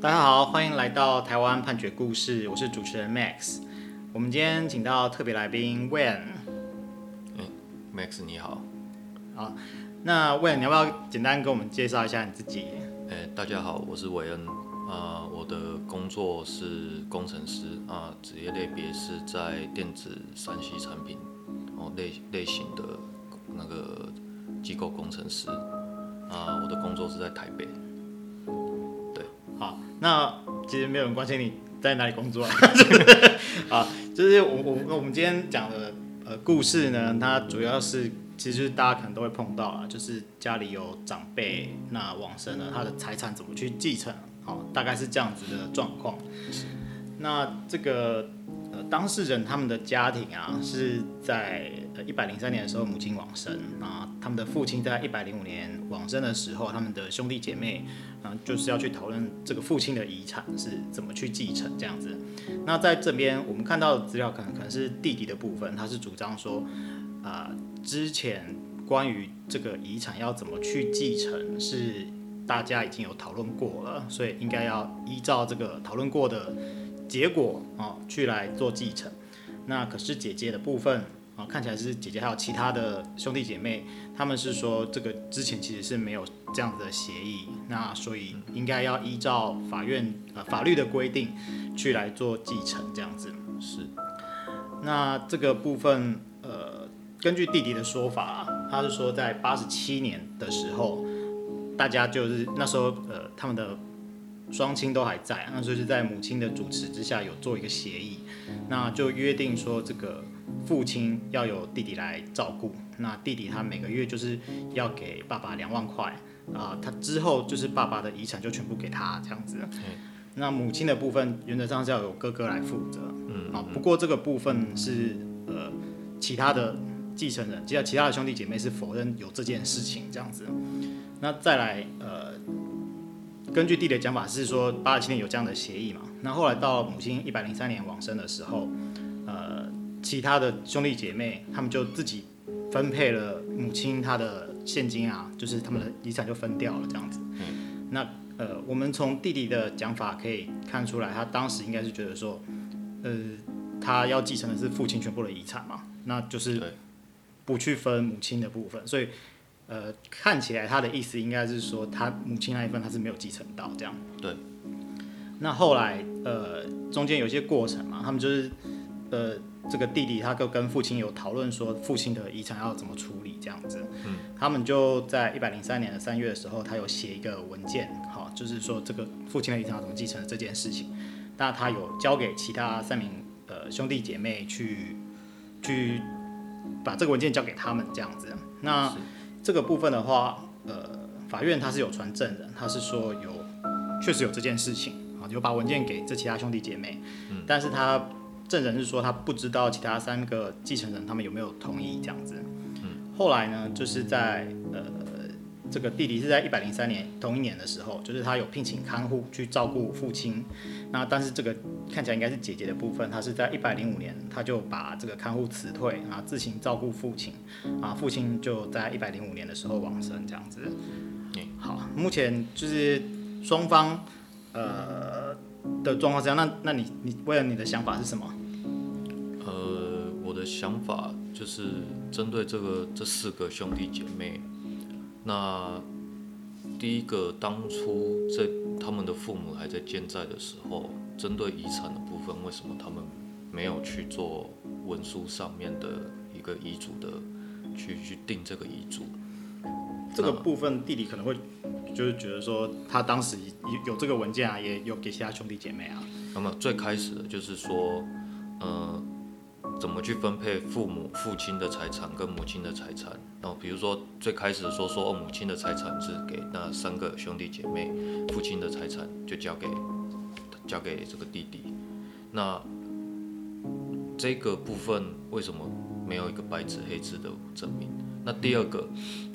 大家好，欢迎来到台湾判决故事，我是主持人 Max。我们今天请到特别来宾 Wen。嗯，Max 你好。好，那 Wen 你要不要简单跟我们介绍一下你自己？哎，大家好，我是韦恩。啊、呃，我的工作是工程师啊，职、呃、业类别是在电子三 C 产品哦类类型的那个机构工程师啊、呃，我的工作是在台北。对，好，那其实没有人关心你在哪里工作啊，啊，就是我我我们今天讲的呃故事呢，它主要是其实大家可能都会碰到啊，就是家里有长辈那往生了，他的财产怎么去继承？哦，大概是这样子的状况。那这个呃当事人他们的家庭啊，是在呃一百零三年的时候母亲往生啊，他们的父亲在一百零五年往生的时候，他们的兄弟姐妹啊就是要去讨论这个父亲的遗产是怎么去继承这样子。那在这边我们看到的资料可能可能是弟弟的部分，他是主张说啊之前关于这个遗产要怎么去继承是。大家已经有讨论过了，所以应该要依照这个讨论过的结果啊，去来做继承。那可是姐姐的部分啊，看起来是姐姐还有其他的兄弟姐妹，他们是说这个之前其实是没有这样子的协议，那所以应该要依照法院呃法律的规定去来做继承这样子。是。那这个部分呃，根据弟弟的说法，他是说在八十七年的时候。大家就是那时候，呃，他们的双亲都还在，那所以是在母亲的主持之下有做一个协议，那就约定说这个父亲要有弟弟来照顾，那弟弟他每个月就是要给爸爸两万块，啊，他之后就是爸爸的遗产就全部给他这样子，那母亲的部分原则上是要由哥哥来负责，嗯，啊，不过这个部分是呃其他的继承人，其他其他的兄弟姐妹是否认有这件事情这样子。那再来，呃，根据弟弟的讲法是说，八十七年有这样的协议嘛？那后来到母亲一百零三年往生的时候，呃，其他的兄弟姐妹他们就自己分配了母亲她的现金啊，就是他们的遗产就分掉了这样子。嗯。那呃，我们从弟弟的讲法可以看出来，他当时应该是觉得说，呃，他要继承的是父亲全部的遗产嘛，那就是不去分母亲的部分，所以。呃，看起来他的意思应该是说，他母亲那一份他是没有继承到这样。对。那后来，呃，中间有一些过程嘛，他们就是，呃，这个弟弟他就跟父亲有讨论说，父亲的遗产要怎么处理这样子。嗯。他们就在一百零三年的三月的时候，他有写一个文件，好，就是说这个父亲的遗产要怎么继承这件事情。那他有交给其他三名呃兄弟姐妹去，去把这个文件交给他们这样子。那。这个部分的话，呃，法院他是有传证人，他是说有确实有这件事情啊，就把文件给这其他兄弟姐妹，嗯，但是他证人是说他不知道其他三个继承人他们有没有同意这样子，嗯，后来呢，就是在呃。这个弟弟是在一百零三年同一年的时候，就是他有聘请看护去照顾父亲。那但是这个看起来应该是姐姐的部分，她是在一百零五年，她就把这个看护辞退，啊，自行照顾父亲。啊，父亲就在一百零五年的时候往生，这样子。好，目前就是双方呃的状况这样。那那你你为了你的想法是什么？呃，我的想法就是针对这个这四个兄弟姐妹。那第一个，当初在他们的父母还在健在的时候，针对遗产的部分，为什么他们没有去做文书上面的一个遗嘱的，去去定这个遗嘱？这个部分弟弟可能会就是觉得说，他当时有这个文件啊，也有给其他兄弟姐妹啊。那么最开始的就是说，呃。怎么去分配父母父亲的财产跟母亲的财产？然后比如说最开始说说哦，母亲的财产是给那三个兄弟姐妹，父亲的财产就交给交给这个弟弟。那这个部分为什么没有一个白纸黑字的证明？那第二个，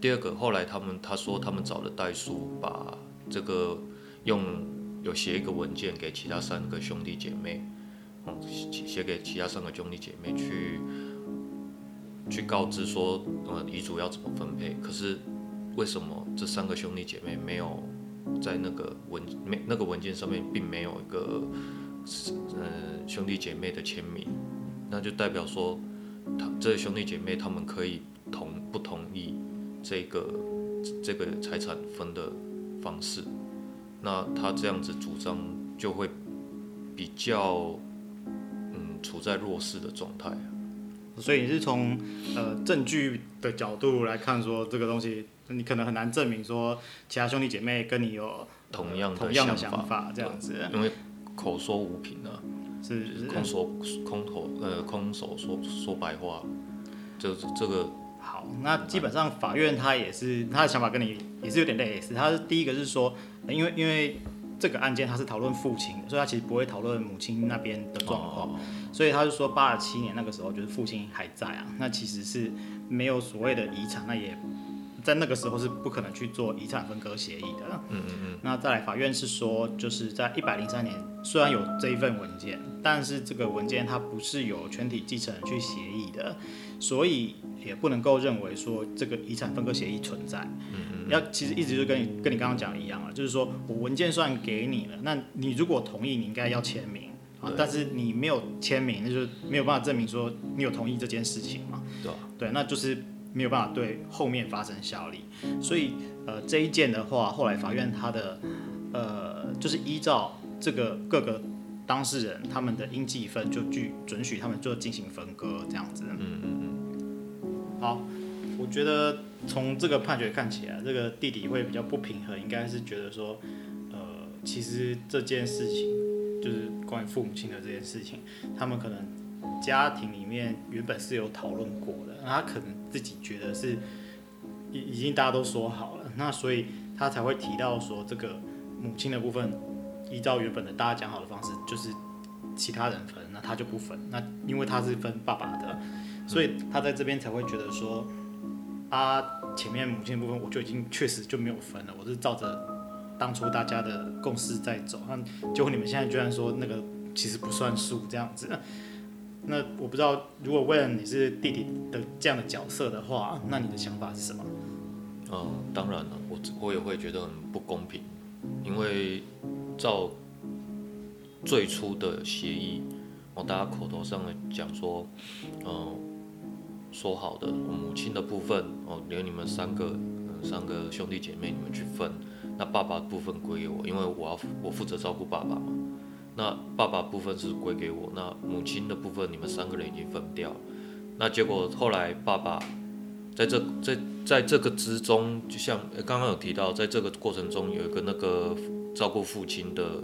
第二个后来他们他说他们找了代书，把这个用有写一个文件给其他三个兄弟姐妹。嗯写给其他三个兄弟姐妹去去告知说，呃，遗嘱要怎么分配？可是为什么这三个兄弟姐妹没有在那个文没那个文件上面并没有一个呃兄弟姐妹的签名，那就代表说他这兄弟姐妹他们可以同不同意这个这个财产分的方式，那他这样子主张就会比较处在弱势的状态。所以你是从呃证据的角度来看，说这个东西你可能很难证明说其他兄弟姐妹跟你有同样同样的想法这样子，因为口说无凭啊，是是空说空头呃空手说说白话，就是这个好。那基本上法院他也是他的想法跟你也是有点类似，他是第一个是说，因为因为这个案件他是讨论父亲的，所以他其实不会讨论母亲那边的状况。哦所以他就说，八十七年那个时候，就是父亲还在啊，那其实是没有所谓的遗产，那也在那个时候是不可能去做遗产分割协议的。嗯嗯嗯。那再来，法院是说，就是在一百零三年，虽然有这一份文件，但是这个文件它不是由全体继承人去协议的，所以也不能够认为说这个遗产分割协议存在。嗯嗯。要其实一直就跟你跟你刚刚讲的一样啊，就是说我文件算给你了，那你如果同意，你应该要签名。啊，但是你没有签名，那就没有办法证明说你有同意这件事情嘛。对，对，那就是没有办法对后面发生效力。所以，呃，这一件的话，后来法院他的，呃，就是依照这个各个当事人他们的应计分，就去准许他们就进行分割这样子。嗯嗯嗯。好，我觉得从这个判决看起来，这个弟弟会比较不平衡，应该是觉得说，呃，其实这件事情。就是关于父母亲的这件事情，他们可能家庭里面原本是有讨论过的，他可能自己觉得是已已经大家都说好了，那所以他才会提到说这个母亲的部分，依照原本的大家讲好的方式，就是其他人分，那他就不分，那因为他是分爸爸的，所以他在这边才会觉得说，啊，前面母亲的部分我就已经确实就没有分了，我是照着。当初大家的共识在走，那结果你们现在居然说那个其实不算数这样子，那我不知道，如果问你是弟弟的这样的角色的话，那你的想法是什么？嗯，当然了，我我也会觉得很不公平，因为照最初的协议，我大家口头上讲说，嗯，说好的，我母亲的部分，哦，留你们三个，三个兄弟姐妹你们去分。那爸爸部分归我，因为我要我负责照顾爸爸嘛。那爸爸部分是归给我，那母亲的部分你们三个人已经分掉了。那结果后来爸爸在这在在这个之中，就像刚刚有提到，在这个过程中有一个那个照顾父亲的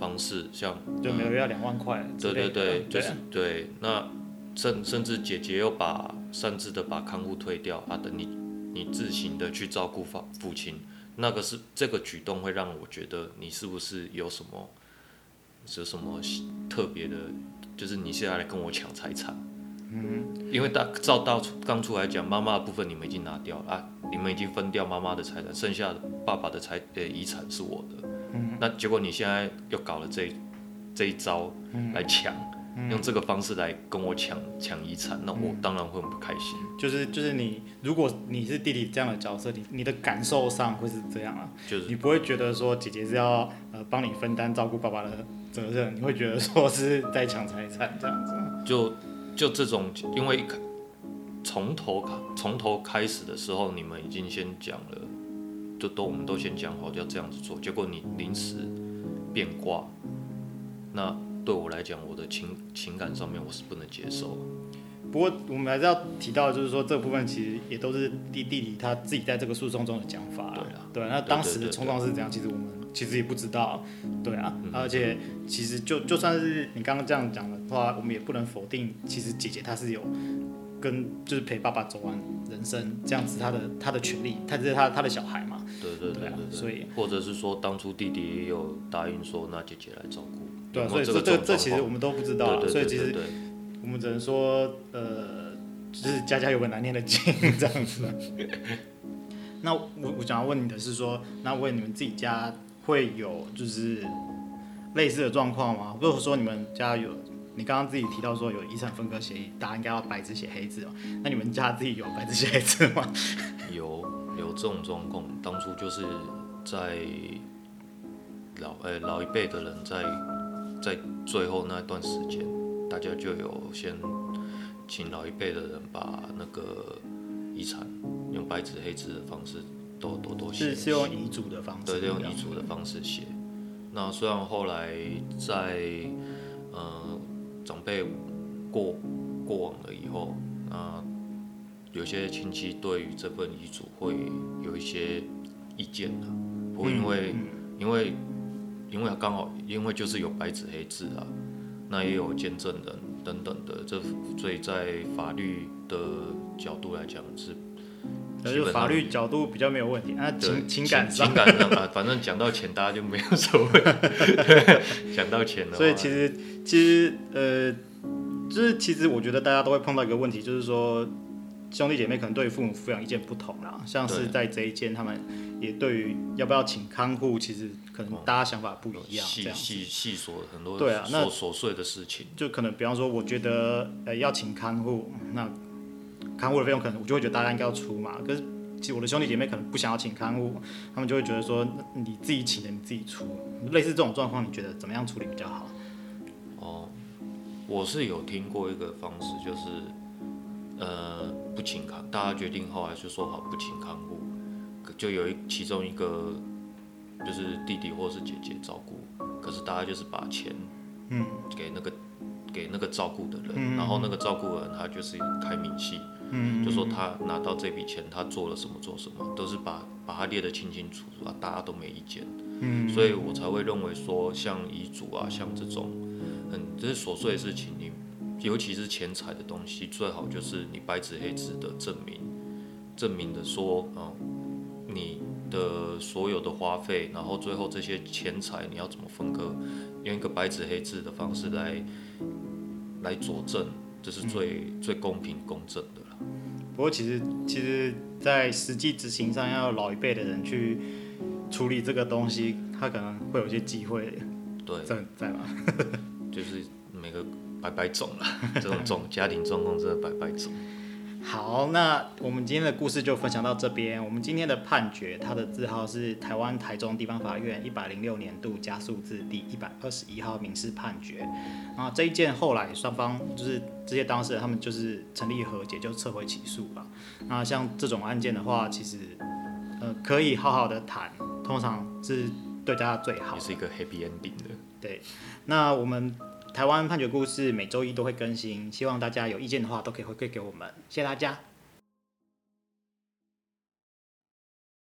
方式，像对，每个月要两万块。对对对，就是对。那甚甚至姐姐又把擅自的把看护退掉啊，等你你自行的去照顾父父亲。那个是这个举动会让我觉得你是不是有什么，有什么特别的，就是你现在来跟我抢财产，嗯，因为大照到刚出来讲，妈妈的部分你们已经拿掉了啊，你们已经分掉妈妈的财产，剩下的爸爸的财呃遗产是我的，嗯，那结果你现在又搞了这这一招来抢。用这个方式来跟我抢抢遗产，那我当然会很不开心。就是就是你，如果你是弟弟这样的角色，你你的感受上会是这样啊？就是。你不会觉得说姐姐是要呃帮你分担照顾爸爸的责任，你会觉得说是在抢财产这样子？就就这种，因为从头从头开始的时候，你们已经先讲了，就都我们都先讲好要这样子做，结果你临时变卦，那。对我来讲，我的情情感上面我是不能接受。不过我们还是要提到，就是说这部分其实也都是弟弟弟他自己在这个诉讼中的讲法。对啊，对，那当时的冲撞是怎样？其实我们其实也不知道。对啊，嗯、而且其实就就算是你刚刚这样讲的话，我们也不能否定，其实姐姐她是有跟就是陪爸爸走完人生这样子，她的她的权利，他这是她她的小孩嘛。对对对所以或者是说当初弟弟也有答应说，那姐姐来照顾。对啊，所以这这这其实我们都不知道，所以其实我们只能说，呃，就是家家有本难念的经这样子。那我我想要问你的是说，那问你们自己家会有就是类似的状况吗？如果说你们家有，你刚刚自己提到说有遗产分割协议，大家应该要白纸写黑字哦。那你们家自己有白纸写黑字吗？有有这种状况，当初就是在老呃、老一辈的人在在最后那段时间，大家就有先请老一辈的人把那个遗产用白纸黑字的方式都都都写，是是用遗嘱的方式，对，用遗嘱的方式写。那虽然后来在呃长辈过过往了以后，那，有些亲戚对于这份遗嘱会有一些意见的，不过因为、嗯、因为因为刚好因为就是有白纸黑字啊，那也有见证人等等的，这所以在法律的角度来讲是。就法律角度比较没有问题，那情情感上情感上啊，反正讲到钱，大家就没有所谓。讲到钱了，所以其实其实呃，就是其实我觉得大家都会碰到一个问题，就是说兄弟姐妹可能对父母抚养意见不同啦。像是在这一间，他们也对于要不要请看护，其实可能大家想法不一样。细细细说很多对啊，那琐碎的事情，就可能比方说，我觉得呃要请看护那。看护的费用可能我就会觉得大家应该要出嘛，可是其实我的兄弟姐妹可能不想要请看护，他们就会觉得说你自己请的你自己出，类似这种状况，你觉得怎么样处理比较好？哦，我是有听过一个方式，就是呃不请看，大家决定后来就说好不请看护，就有一其中一个就是弟弟或是姐姐照顾，可是大家就是把钱嗯。给那个。给那个照顾的人，嗯、然后那个照顾人他就是开明细，嗯、就说他拿到这笔钱，他做了什么做什么，都是把把他列得清清楚楚啊，大家都没意见，嗯、所以我才会认为说，像遗嘱啊，像这种很这些琐碎的事情，你尤其是钱财的东西，最好就是你白纸黑字的证明，证明的说，嗯，你的所有的花费，然后最后这些钱财你要怎么分割，用一个白纸黑字的方式来。来佐证，这是最、嗯、最公平公正的了。不过其实，其实，在实际执行上，要老一辈的人去处理这个东西，他可能会有些机会。对，在在吗？就是每个百百种了，这种种 家庭状况真的百百种。好，那我们今天的故事就分享到这边。我们今天的判决，它的字号是台湾台中地方法院一百零六年度加数字第一百二十一号民事判决。啊，这一件后来双方就是这些当事人，他们就是成立和解，就撤回起诉了。那像这种案件的话，其实呃可以好好的谈，通常是对大家最好，也是一个 happy ending 的。对，那我们。台湾判决故事每周一都会更新，希望大家有意见的话都可以回馈给我们，谢谢大家。